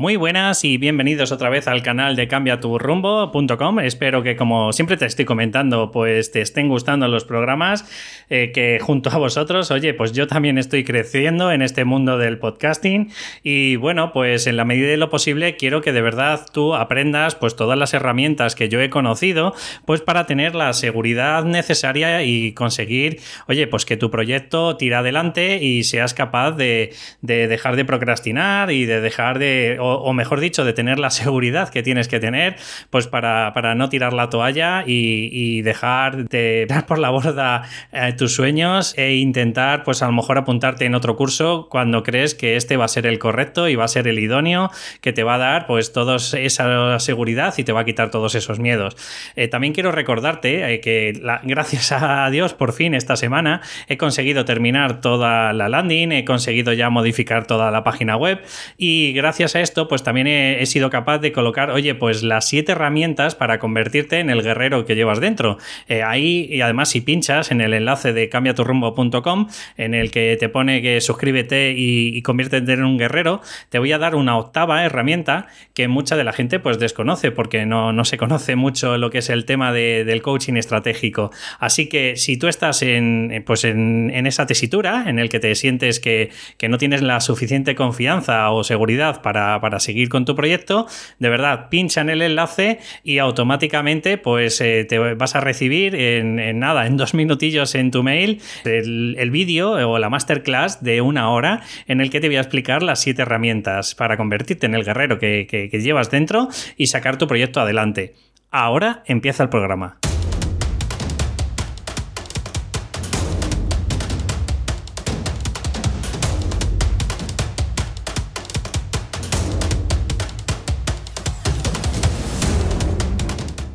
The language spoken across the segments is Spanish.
Muy buenas y bienvenidos otra vez al canal de cambiaturrumbo.com. Espero que como siempre te estoy comentando, pues te estén gustando los programas, eh, que junto a vosotros, oye, pues yo también estoy creciendo en este mundo del podcasting y bueno, pues en la medida de lo posible quiero que de verdad tú aprendas pues todas las herramientas que yo he conocido, pues para tener la seguridad necesaria y conseguir, oye, pues que tu proyecto tira adelante y seas capaz de dejar de procrastinar y de dejar de o, mejor dicho, de tener la seguridad que tienes que tener, pues para, no tirar la toalla y, dejar de dar por la borda eh, tus sueños e intentar, pues a lo mejor apuntarte en otro curso cuando crees que este va a ser el correcto y va a ser el idóneo, que te va a dar pues toda esa seguridad y te va a quitar todos esos miedos. Eh, también quiero recordarte eh, que gracias a Dios por fin esta semana he conseguido terminar toda la landing, he conseguido ya modificar toda la página web y gracias a esto pues también he, sido capaz de colocar, oye, pues las siete herramientas para convertirte en el guerrero que llevas dentro. Eh, ahí, y además, si pinchas en el enlace de cambiaturrumbo.com, en el que te pone que suscríbete y, conviértete en un guerrero, te voy a dar una octava herramienta que mucha de la gente pues desconoce, porque no, no se conoce mucho lo que es el tema del coaching estratégico. Así que si tú estás en, pues en, esa tesitura, en el que te sientes que, que no tienes la suficiente confianza o seguridad para, seguir con tu proyecto, de verdad, pincha en el enlace y automáticamente pues eh, te vas a recibir en, nada, en dos minutillos en tu mail, el, vídeo o la masterclass de una hora en el que te voy a explicar las siete herramientas para convertirte en el guerrero que llevas dentro y sacar tu proyecto adelante. Ahora empieza el programa.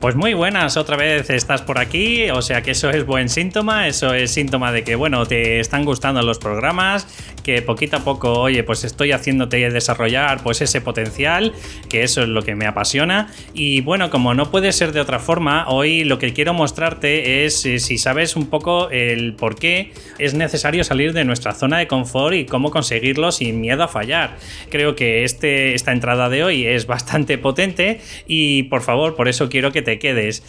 Pues muy buenas, otra vez estás por aquí, o sea que eso es buen síntoma, eso es síntoma de que, bueno, te están gustando los programas, que poquito a poco, oye, pues estoy haciéndote desarrollar pues ese potencial, que eso es lo que me apasiona. Y bueno, como no puede ser de otra forma, hoy lo que quiero mostrarte es eh, si sabes un poco el por qué es necesario salir de nuestra zona de confort y cómo conseguirlo sin miedo a fallar. Creo que este, esta entrada de hoy es bastante potente y por favor, por eso quiero que te quedes.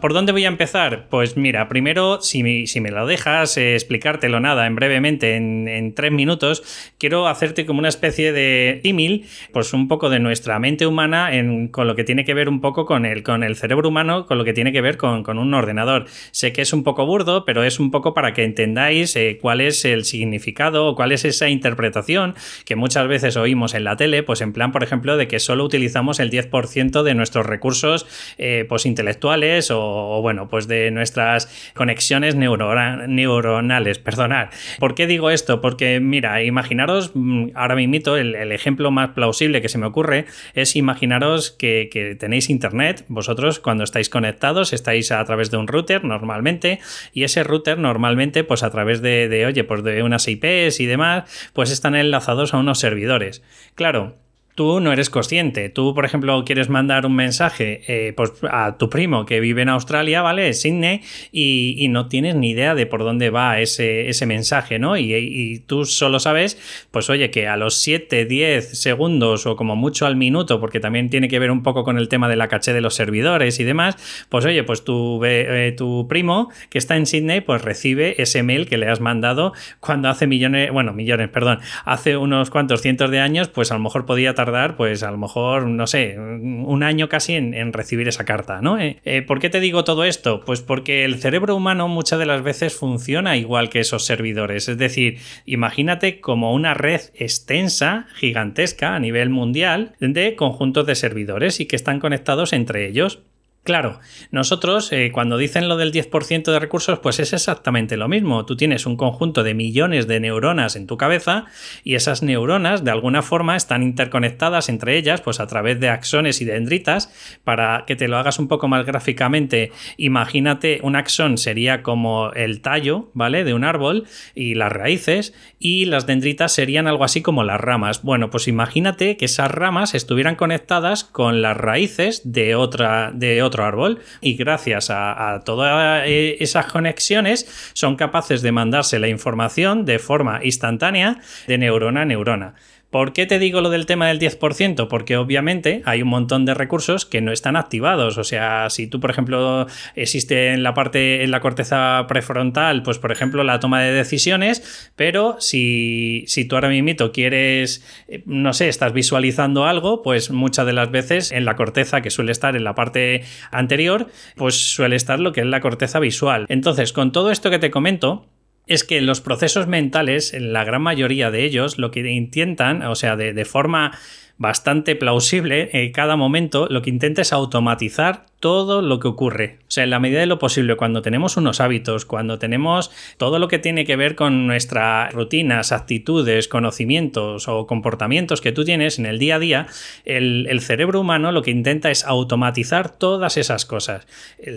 ¿Por dónde voy a empezar? Pues mira, primero, si me, si me lo dejas, eh, explicártelo nada en brevemente, en, tres minutos, quiero hacerte como una especie de email, pues un poco de nuestra mente humana con lo que tiene que ver un poco con el, con el cerebro humano, con lo que tiene que ver con, un ordenador. Sé que es un poco burdo, pero es un poco para que entendáis eh, cuál es el significado o cuál es esa interpretación que muchas veces oímos en la tele, pues en plan, por ejemplo, de que solo utilizamos el 10% de nuestros recursos eh, pues intelectuales o, bueno, pues de nuestras conexiones neuronales, perdonar. ¿Por qué digo esto? Porque mira, imaginaros, mm, ahora mismo el, el ejemplo más plausible que se me ocurre es imaginaros que, tenéis internet, vosotros cuando estáis conectados estáis a través de un router normalmente y ese router normalmente pues a través de, de oye, pues de unas IPs y demás, pues están enlazados a unos servidores. Claro, tú no eres consciente. Tú, por ejemplo, quieres mandar un mensaje eh, pues, a tu primo que vive en Australia, ¿vale? Sydney, y, no tienes ni idea de por dónde va ese, ese mensaje, ¿no? Y, tú solo sabes, pues oye, que a los 7, 10 segundos o como mucho al minuto, porque también tiene que ver un poco con el tema de la caché de los servidores y demás, pues oye, pues tu, eh, tu primo que está en Sydney, pues recibe ese mail que le has mandado cuando hace millones, bueno, millones, perdón, hace unos cuantos cientos de años, pues a lo mejor podía tardar pues a lo mejor, no sé, un año casi en, recibir esa carta, ¿no? Eh, eh, ¿Por qué te digo todo esto? Pues porque el cerebro humano muchas de las veces funciona igual que esos servidores. Es decir, imagínate como una red extensa, gigantesca a nivel mundial, de conjuntos de servidores y que están conectados entre ellos. Claro, nosotros eh, cuando dicen lo del 10% de recursos, pues es exactamente lo mismo. Tú tienes un conjunto de millones de neuronas en tu cabeza y esas neuronas de alguna forma están interconectadas entre ellas, pues a través de axones y dendritas. Para que te lo hagas un poco más gráficamente, imagínate un axón sería como el tallo, ¿vale? De un árbol y las raíces y las dendritas serían algo así como las ramas. Bueno, pues imagínate que esas ramas estuvieran conectadas con las raíces de otra de otro árbol y gracias a, todas eh, esas conexiones son capaces de mandarse la información de forma instantánea de neurona a neurona. ¿Por qué te digo lo del tema del 10%? Porque obviamente hay un montón de recursos que no están activados. O sea, si tú, por ejemplo, existe en la parte, en la corteza prefrontal, pues por ejemplo, la toma de decisiones, pero si, si tú ahora mismo quieres, eh, no sé, estás visualizando algo, pues muchas de las veces en la corteza que suele estar en la parte anterior, pues suele estar lo que es la corteza visual. Entonces, con todo esto que te comento, es que los procesos mentales, en la gran mayoría de ellos, lo que intentan, o sea, de, de forma bastante plausible, en cada momento lo que intenta es automatizar todo lo que ocurre. O sea, en la medida de lo posible, cuando tenemos unos hábitos, cuando tenemos todo lo que tiene que ver con nuestras rutinas, actitudes, conocimientos o comportamientos que tú tienes en el día a día, el, cerebro humano lo que intenta es automatizar todas esas cosas.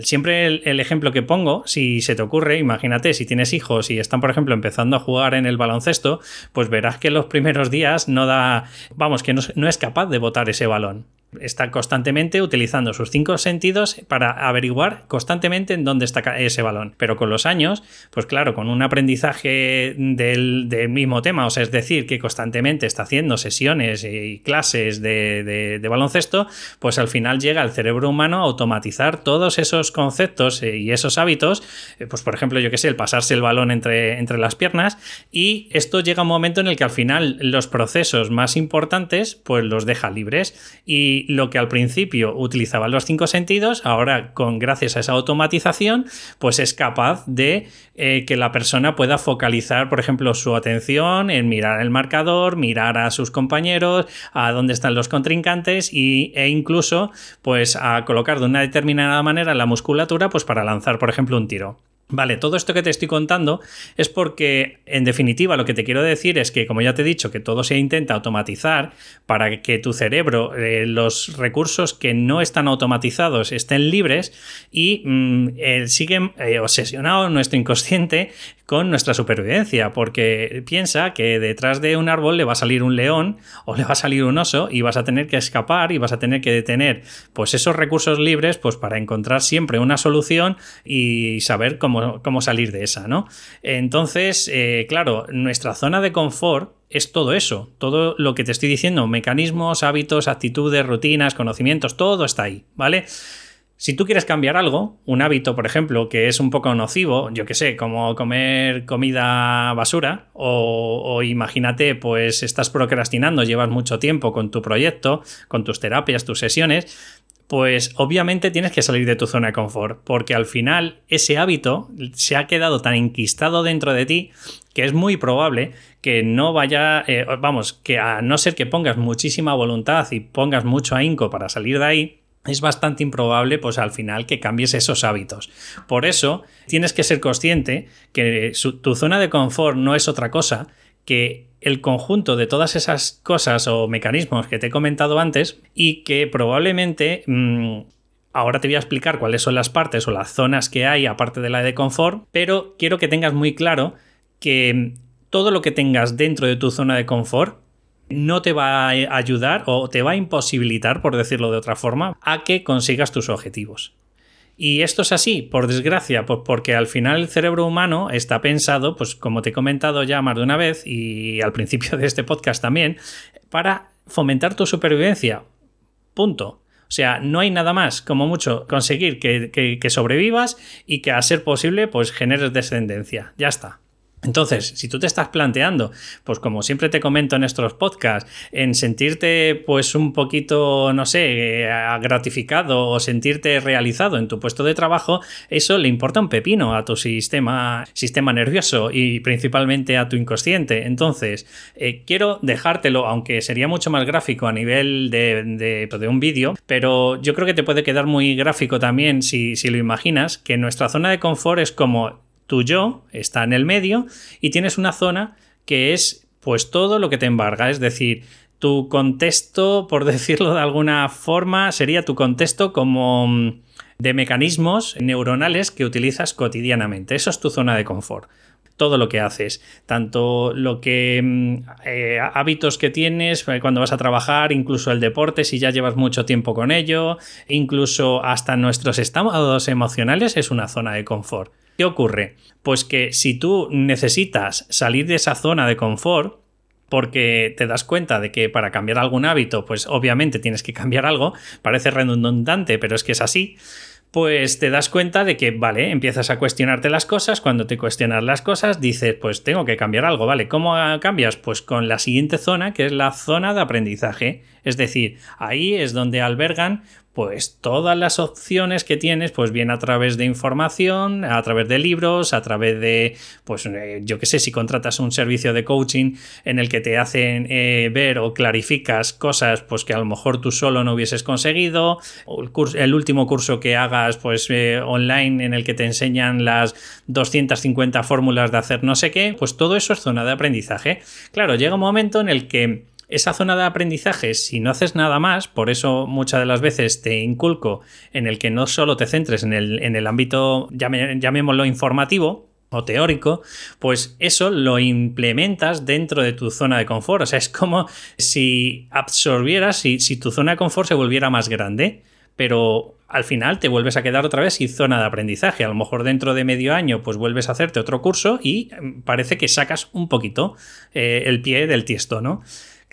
siempre el, ejemplo que pongo, si se te ocurre, imagínate, si tienes hijos y están, por ejemplo, empezando a jugar en el baloncesto, pues verás que los primeros días no da, vamos, que no es capaz de botar ese balón está constantemente utilizando sus cinco sentidos para averiguar constantemente en dónde está ese balón. Pero con los años, pues claro, con un aprendizaje del, mismo tema, o sea, es decir, que constantemente está haciendo sesiones y clases de, baloncesto, pues al final llega al cerebro humano a automatizar todos esos conceptos eh, y esos hábitos, eh, pues por ejemplo, yo que sé, el pasarse el balón entre, entre las piernas, y esto llega a un momento en el que al final los procesos más importantes, pues los deja libres y lo que al principio utilizaba los cinco sentidos, ahora con gracias a esa automatización, pues es capaz de eh, que la persona pueda focalizar, por ejemplo, su atención en mirar el marcador, mirar a sus compañeros, a dónde están los contrincantes y, e incluso pues a colocar de una determinada manera la musculatura pues para lanzar, por ejemplo, un tiro. Vale, todo esto que te estoy contando es porque, en definitiva, lo que te quiero decir es que, como ya te he dicho, que todo se intenta automatizar para que tu cerebro, eh, los recursos que no están automatizados estén libres y mm, eh, siguen eh, obsesionado nuestro inconsciente con nuestra supervivencia, porque piensa que detrás de un árbol le va a salir un león o le va a salir un oso y vas a tener que escapar y vas a tener que detener pues esos recursos libres pues para encontrar siempre una solución y saber cómo, cómo salir de esa, ¿no? Entonces, eh, claro, nuestra zona de confort es todo eso, todo lo que te estoy diciendo, mecanismos, hábitos, actitudes, rutinas, conocimientos, todo está ahí, ¿vale? Si tú quieres cambiar algo, un hábito, por ejemplo, que es un poco nocivo, yo que sé, como comer comida basura, o, imagínate, pues estás procrastinando, llevas mucho tiempo con tu proyecto, con tus terapias, tus sesiones, pues obviamente tienes que salir de tu zona de confort, porque al final ese hábito se ha quedado tan enquistado dentro de ti que es muy probable que no vaya, eh, vamos, que a no ser que pongas muchísima voluntad y pongas mucho ahínco para salir de ahí, es bastante improbable pues al final que cambies esos hábitos. Por eso tienes que ser consciente que tu zona de confort no es otra cosa que el conjunto de todas esas cosas o mecanismos que te he comentado antes y que probablemente mm, ahora te voy a explicar cuáles son las partes o las zonas que hay aparte de la de confort, pero quiero que tengas muy claro que todo lo que tengas dentro de tu zona de confort no te va a ayudar o te va a imposibilitar, por decirlo de otra forma, a que consigas tus objetivos. Y esto es así, por desgracia, pues porque al final el cerebro humano está pensado, pues como te he comentado ya más de una vez y al principio de este podcast también, para fomentar tu supervivencia. Punto. O sea, no hay nada más, como mucho, conseguir que, que sobrevivas y que a ser posible, pues generes descendencia. Ya está. Entonces, si tú te estás planteando, pues como siempre te comento en estos podcasts, en sentirte pues un poquito, no sé, eh, gratificado o sentirte realizado en tu puesto de trabajo, eso le importa un pepino a tu sistema, sistema nervioso y principalmente a tu inconsciente. Entonces, eh, quiero dejártelo, aunque sería mucho más gráfico a nivel de, de, un vídeo, pero yo creo que te puede quedar muy gráfico también si, si lo imaginas, que nuestra zona de confort es como tu yo está en el medio y tienes una zona que es pues todo lo que te embarga, es decir, tu contexto, por decirlo de alguna forma, sería tu contexto como mm, de mecanismos neuronales que utilizas cotidianamente. Eso es tu zona de confort todo lo que haces, tanto lo que mm, eh, hábitos que tienes eh, cuando vas a trabajar, incluso el deporte si ya llevas mucho tiempo con ello, incluso hasta nuestros estados emocionales es una zona de confort. ¿Qué ocurre? Pues que si tú necesitas salir de esa zona de confort, porque te das cuenta de que para cambiar algún hábito, pues obviamente tienes que cambiar algo, parece redundante, pero es que es así pues te das cuenta de que, vale, empiezas a cuestionarte las cosas, cuando te cuestionas las cosas dices, pues tengo que cambiar algo, ¿vale? ¿Cómo cambias? Pues con la siguiente zona, que es la zona de aprendizaje. Es decir, ahí es donde albergan pues todas las opciones que tienes, pues bien a través de información, a través de libros, a través de, pues eh, yo qué sé, si contratas un servicio de coaching en el que te hacen eh, ver o clarificas cosas, pues que a lo mejor tú solo no hubieses conseguido, el último curso que hagas, pues eh, online en el que te enseñan las 250 fórmulas de hacer no sé qué, pues todo eso es zona de aprendizaje. Claro, llega un momento en el que esa zona de aprendizaje, si no haces nada más, por eso muchas de las veces te inculco en el que no solo te centres en el, en el ámbito, llamémoslo informativo, o teórico, pues eso lo implementas dentro de tu zona de confort. O sea, es como si absorbieras, si, si tu zona de confort se volviera más grande, pero al final te vuelves a quedar otra vez sin zona de aprendizaje. A lo mejor dentro de medio año, pues vuelves a hacerte otro curso y mm, parece que sacas un poquito eh, el pie del tiesto, ¿no?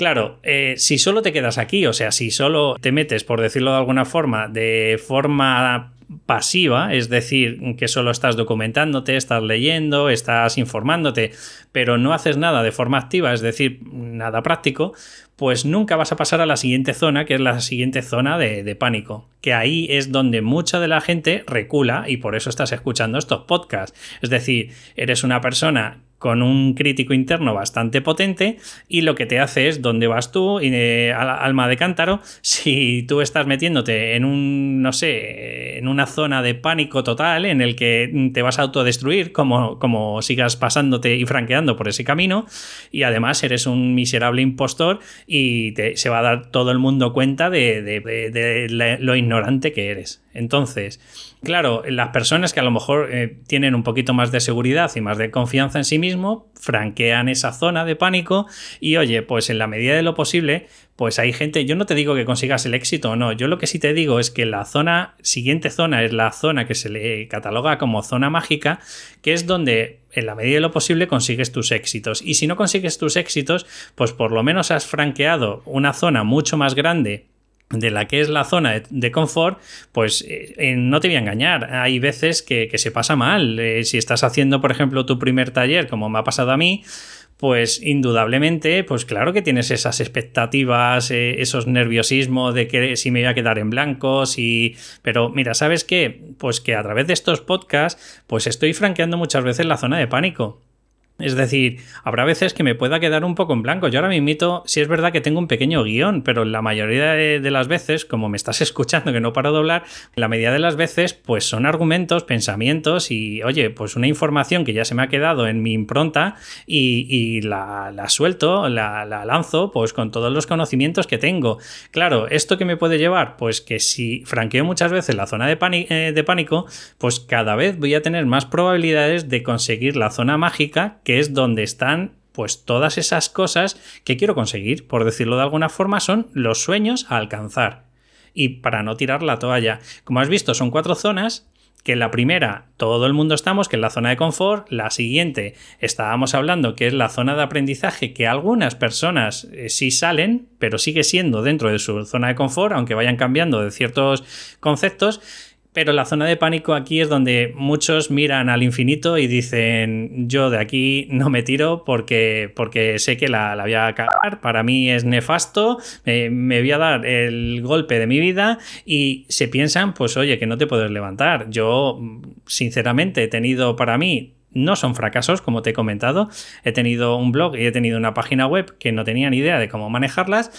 Claro, eh, si solo te quedas aquí, o sea, si solo te metes, por decirlo de alguna forma, de forma pasiva, es decir, que solo estás documentándote, estás leyendo, estás informándote, pero no haces nada de forma activa, es decir, nada práctico, pues nunca vas a pasar a la siguiente zona, que es la siguiente zona de, de, pánico, que ahí es donde mucha de la gente recula y por eso estás escuchando estos podcasts. Es decir, eres una persona con un crítico interno bastante potente y lo que te hace es dónde vas tú, eh, alma de cántaro, si tú estás metiéndote en un, no sé, en una zona de pánico total en el que te vas a autodestruir como, como sigas pasándote y franqueando por ese camino y además eres un miserable impostor y te, se va a dar todo el mundo cuenta de, lo ignorante que eres. Entonces, Claro, las personas que a lo mejor eh, tienen un poquito más de seguridad y más de confianza en sí mismo, franquean esa zona de pánico y oye, pues en la medida de lo posible, pues hay gente, yo no te digo que consigas el éxito o no, yo lo que sí te digo es que la zona, siguiente zona es la zona que se le cataloga como zona mágica, que es donde en la medida de lo posible consigues tus éxitos. Y si no consigues tus éxitos, pues por lo menos has franqueado una zona mucho más grande de la que es la zona de, confort, pues eh, eh, no te voy a engañar. Hay veces que, se pasa mal. Eh, si estás haciendo, por ejemplo, tu primer taller, como me ha pasado a mí, pues indudablemente, pues claro que tienes esas expectativas, esos nerviosismos de que si me voy a quedar en blanco, si... Pero mira, ¿sabes qué? Pues que a través de estos podcasts, pues estoy franqueando muchas veces la zona de pánico. Es decir, habrá veces que me pueda quedar un poco en blanco. Yo ahora me invito, si es verdad que tengo un pequeño guion, pero la mayoría de, las veces, como me estás escuchando que no paro de hablar, la mayoría de las veces, pues son argumentos, pensamientos y, oye, pues una información que ya se me ha quedado en mi impronta y, la, suelto, la, lanzo, pues con todos los conocimientos que tengo. Claro, ¿esto que me puede llevar? Pues que si franqueo muchas veces la zona de, eh, de pánico, pues cada vez voy a tener más probabilidades de conseguir la zona mágica es donde están pues todas esas cosas que quiero conseguir, por decirlo de alguna forma, son los sueños a alcanzar. Y para no tirar la toalla, como has visto, son cuatro zonas que la primera todo el mundo estamos, que es la zona de confort, la siguiente estábamos hablando que es la zona de aprendizaje, que algunas personas eh, sí salen, pero sigue siendo dentro de su zona de confort, aunque vayan cambiando de ciertos conceptos, pero la zona de pánico aquí es donde muchos miran al infinito y dicen, yo de aquí no me tiro porque, porque sé que la, la voy a cagar, para mí es nefasto, me voy a dar el golpe de mi vida y se piensan, pues oye, que no te puedes levantar. Yo, sinceramente, he tenido para mí no son fracasos, como te he comentado. He tenido un blog y he tenido una página web que no tenía ni idea de cómo manejarlas.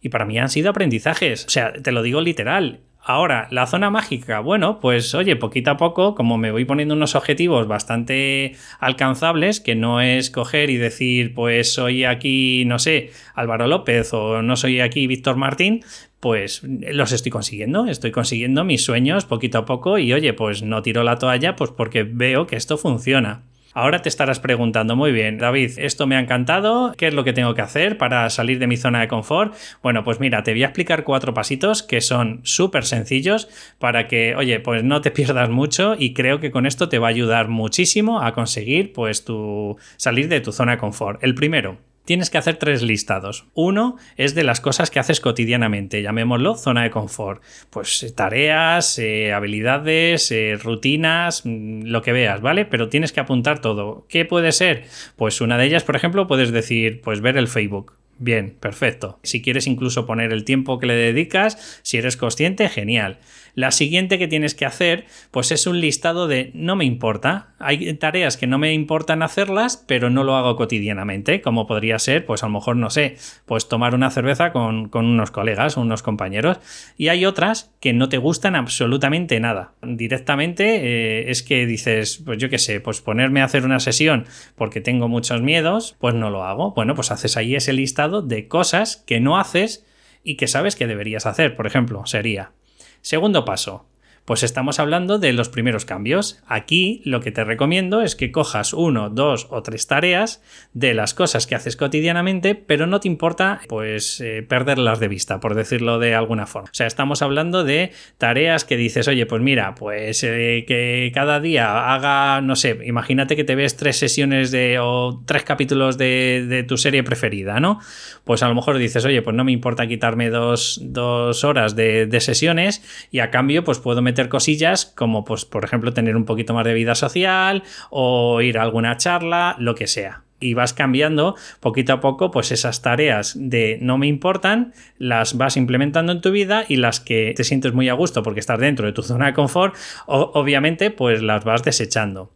Y para mí han sido aprendizajes. O sea, te lo digo literal. Ahora, la zona mágica, bueno, pues oye, poquito a poco, como me voy poniendo unos objetivos bastante alcanzables, que no es coger y decir, pues soy aquí, no sé, Álvaro López o no soy aquí Víctor Martín, pues los estoy consiguiendo, estoy consiguiendo mis sueños poquito a poco y oye, pues no tiro la toalla, pues porque veo que esto funciona. Ahora te estarás preguntando, muy bien, David, esto me ha encantado, ¿qué es lo que tengo que hacer para salir de mi zona de confort? Bueno, pues mira, te voy a explicar cuatro pasitos que son súper sencillos para que, oye, pues no te pierdas mucho y creo que con esto te va a ayudar muchísimo a conseguir pues tu salir de tu zona de confort. El primero, tienes que hacer tres listados. Uno es de las cosas que haces cotidianamente, llamémoslo zona de confort. Pues eh, tareas, eh, habilidades, eh, rutinas, mm, lo que veas, ¿vale? Pero tienes que apuntar todo. ¿Qué puede ser? Pues una de ellas, por ejemplo, puedes decir, pues ver el Facebook. Bien, perfecto. Si quieres incluso poner el tiempo que le dedicas, si eres consciente, genial. La siguiente que tienes que hacer, pues es un listado de no me importa. Hay tareas que no me importan hacerlas, pero no lo hago cotidianamente, como podría ser, pues a lo mejor, no sé, pues tomar una cerveza con, unos colegas, unos compañeros. Y hay otras que no te gustan absolutamente nada. Directamente eh, es que dices, pues yo qué sé, pues ponerme a hacer una sesión porque tengo muchos miedos, pues no lo hago. Bueno, pues haces ahí ese listado de cosas que no haces y que sabes que deberías hacer. Por ejemplo, sería Segundo paso, pues estamos hablando de los primeros cambios. Aquí lo que te recomiendo es que cojas uno, dos o tres tareas de las cosas que haces cotidianamente, pero no te importa pues eh, perderlas de vista, por decirlo de alguna forma. O sea, estamos hablando de tareas que dices, oye, pues mira, pues eh, que cada día haga, no sé, imagínate que te ves tres sesiones de o tres capítulos de, tu serie preferida, ¿no? Pues a lo mejor dices, oye, pues no me importa quitarme dos, horas de, de sesiones y a cambio pues puedo meter cosillas como, pues, por ejemplo, tener un poquito más de vida social o ir a alguna charla, lo que sea. Y vas cambiando poquito a poco pues esas tareas de no me importan las vas implementando en tu vida y las que te sientes muy a gusto porque estás dentro de tu zona de confort obviamente pues las vas desechando.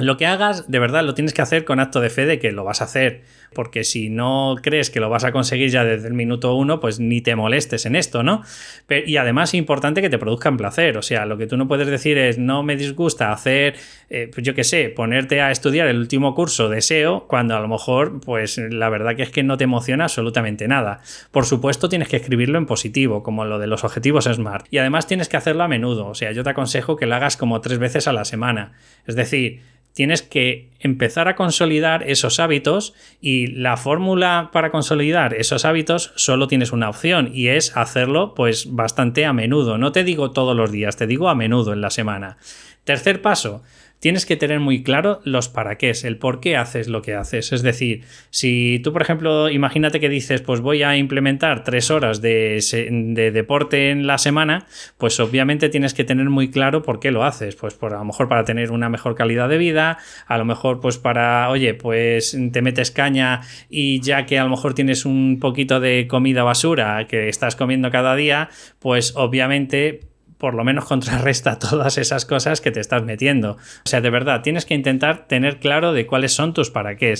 Lo que hagas, de verdad, lo tienes que hacer con acto de fe de que lo vas a hacer, porque si no crees que lo vas a conseguir ya desde el minuto uno, pues ni te molestes en esto, ¿no? y además es importante que te produzcan placer, o sea, lo que tú no puedes decir es no me disgusta hacer, eh, pues yo qué sé, ponerte a estudiar el último curso de SEO, cuando a lo mejor, pues la verdad que es que no te emociona absolutamente nada. Por supuesto, tienes que escribirlo en positivo, como lo de los objetivos SMART, y además tienes que hacerlo a menudo, o sea, yo te aconsejo que lo hagas como tres veces a la semana, es decir, tienes que empezar a consolidar esos hábitos y la fórmula para consolidar esos hábitos solo tienes una opción y es hacerlo pues bastante a menudo. No te digo todos los días, te digo a menudo en la semana. Tercer paso, tienes que tener muy claro los para qué, el por qué haces lo que haces. Es decir, si tú, por ejemplo, imagínate que dices, pues voy a implementar tres horas de, deporte en la semana, pues obviamente tienes que tener muy claro por qué lo haces. Pues por, a lo mejor para tener una mejor calidad de vida, a lo mejor pues para, oye, pues te metes caña y ya que a lo mejor tienes un poquito de comida basura que estás comiendo cada día, pues obviamente por lo menos contrarresta todas esas cosas que te estás metiendo. O sea, de verdad, tienes que intentar tener claro de cuáles son tus para qué.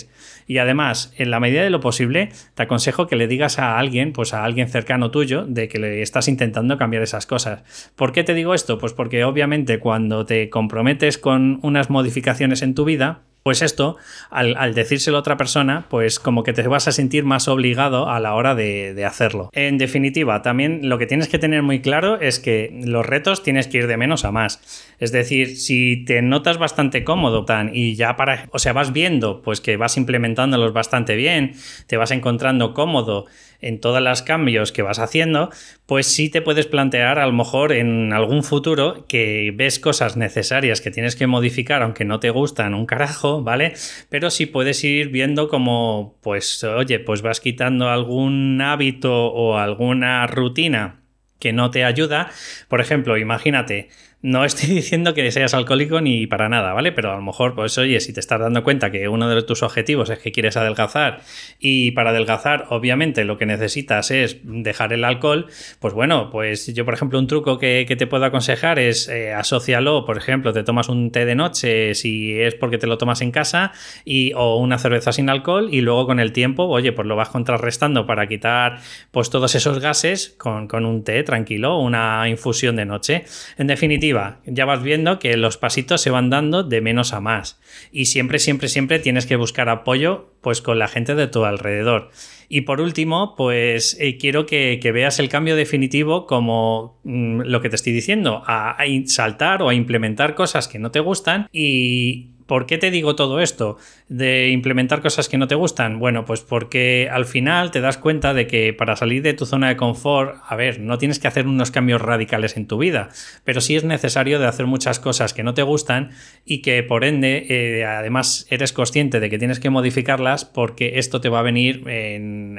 Y además, en la medida de lo posible, te aconsejo que le digas a alguien, pues a alguien cercano tuyo, de que le estás intentando cambiar esas cosas. ¿Por qué te digo esto? Pues porque obviamente cuando te comprometes con unas modificaciones en tu vida, pues esto, al, decírselo a otra persona, pues como que te vas a sentir más obligado a la hora de, hacerlo. En definitiva, también lo que tienes que tener muy claro es que los retos tienes que ir de menos a más. Es decir, si te notas bastante cómodo tan, y ya para, o sea, vas viendo pues que vas implementándolos bastante bien, te vas encontrando cómodo en todos los cambios que vas haciendo, pues sí te puedes plantear a lo mejor en algún futuro que ves cosas necesarias que tienes que modificar aunque no te gustan un carajo, ¿vale? Pero sí puedes ir viendo como, pues, oye, pues vas quitando algún hábito o alguna rutina que no te ayuda. Por ejemplo, imagínate, no estoy diciendo que seas alcohólico ni para nada, ¿vale? Pero a lo mejor, pues oye, si te estás dando cuenta que uno de tus objetivos es que quieres adelgazar y para adelgazar, obviamente, lo que necesitas es dejar el alcohol, pues bueno, pues yo, por ejemplo, un truco que, te puedo aconsejar es eh, asocialo, por ejemplo, te tomas un té de noche si es porque te lo tomas en casa y, o una cerveza sin alcohol y luego con el tiempo, oye, pues lo vas contrarrestando para quitar pues todos esos gases con, con un té tranquilo, una infusión de noche. En definitiva, ya vas viendo que los pasitos se van dando de menos a más. Y siempre, siempre, siempre tienes que buscar apoyo pues con la gente de tu alrededor. Y por último, pues eh, quiero que, veas el cambio definitivo como mm, lo que te estoy diciendo, a saltar o a implementar cosas que no te gustan y ¿Por qué te digo todo esto de implementar cosas que no te gustan? Bueno, pues porque al final te das cuenta de que para salir de tu zona de confort, a ver, no tienes que hacer unos cambios radicales en tu vida, pero sí es necesario de hacer muchas cosas que no te gustan y que por ende, eh, además, eres consciente de que tienes que modificarlas porque esto te va a venir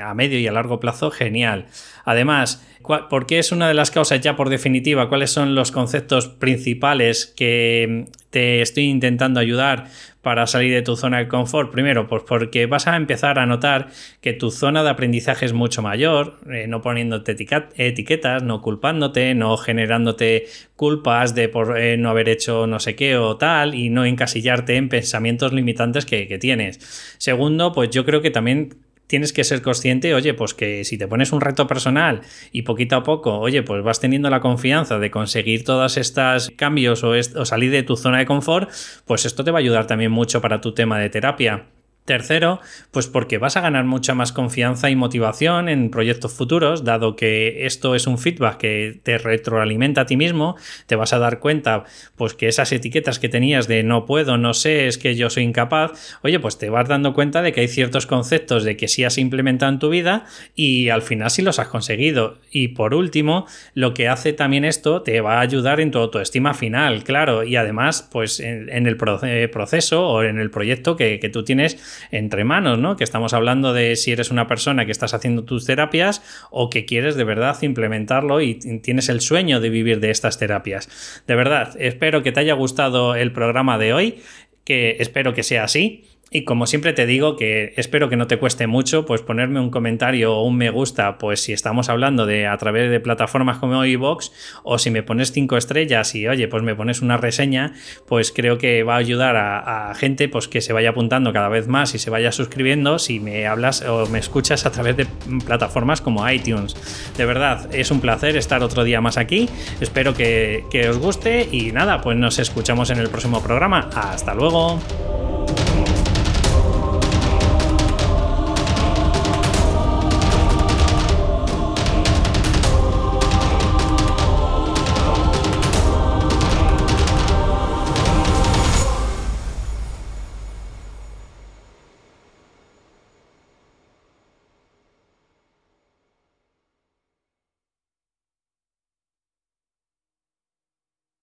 a medio y a largo plazo genial. Además, ¿por qué es una de las causas ya por definitiva? ¿Cuáles son los conceptos principales que te estoy intentando ayudar para salir de tu zona de confort? Primero, pues porque vas a empezar a notar que tu zona de aprendizaje es mucho mayor, eh, no poniéndote etiquetas, no culpándote, no generándote culpas de por eh, no haber hecho no sé qué o tal y no encasillarte en pensamientos limitantes que, que tienes. Segundo, pues yo creo que también tienes que ser consciente, oye, pues que si te pones un reto personal y poquito a poco, oye, pues vas teniendo la confianza de conseguir todos estos cambios o, o salir de tu zona de confort, pues esto te va a ayudar también mucho para tu tema de terapia. Tercero, pues porque vas a ganar mucha más confianza y motivación en proyectos futuros, dado que esto es un feedback que te retroalimenta a ti mismo, te vas a dar cuenta pues que esas etiquetas que tenías de no puedo, no sé, es que yo soy incapaz, oye, pues te vas dando cuenta de que hay ciertos conceptos de que sí has implementado en tu vida y al final sí los has conseguido. Y por último, lo que hace también esto te va a ayudar en tu autoestima final, claro, y además pues en, el proceso o en el proyecto que, que tú tienes entre manos, ¿no? Que estamos hablando de si eres una persona que estás haciendo tus terapias o que quieres de verdad implementarlo y tienes el sueño de vivir de estas terapias. De verdad, espero que te haya gustado el programa de hoy, que espero que sea así. Y como siempre te digo que espero que no te cueste mucho, pues ponerme un comentario o un me gusta, pues si estamos hablando de a través de plataformas como iVoox, o si me pones cinco estrellas y oye, pues me pones una reseña, pues creo que va a ayudar a, gente pues que se vaya apuntando cada vez más y se vaya suscribiendo si me hablas o me escuchas a través de plataformas como iTunes. De verdad, es un placer estar otro día más aquí. Espero que, que os guste y nada, pues nos escuchamos en el próximo programa. Hasta luego.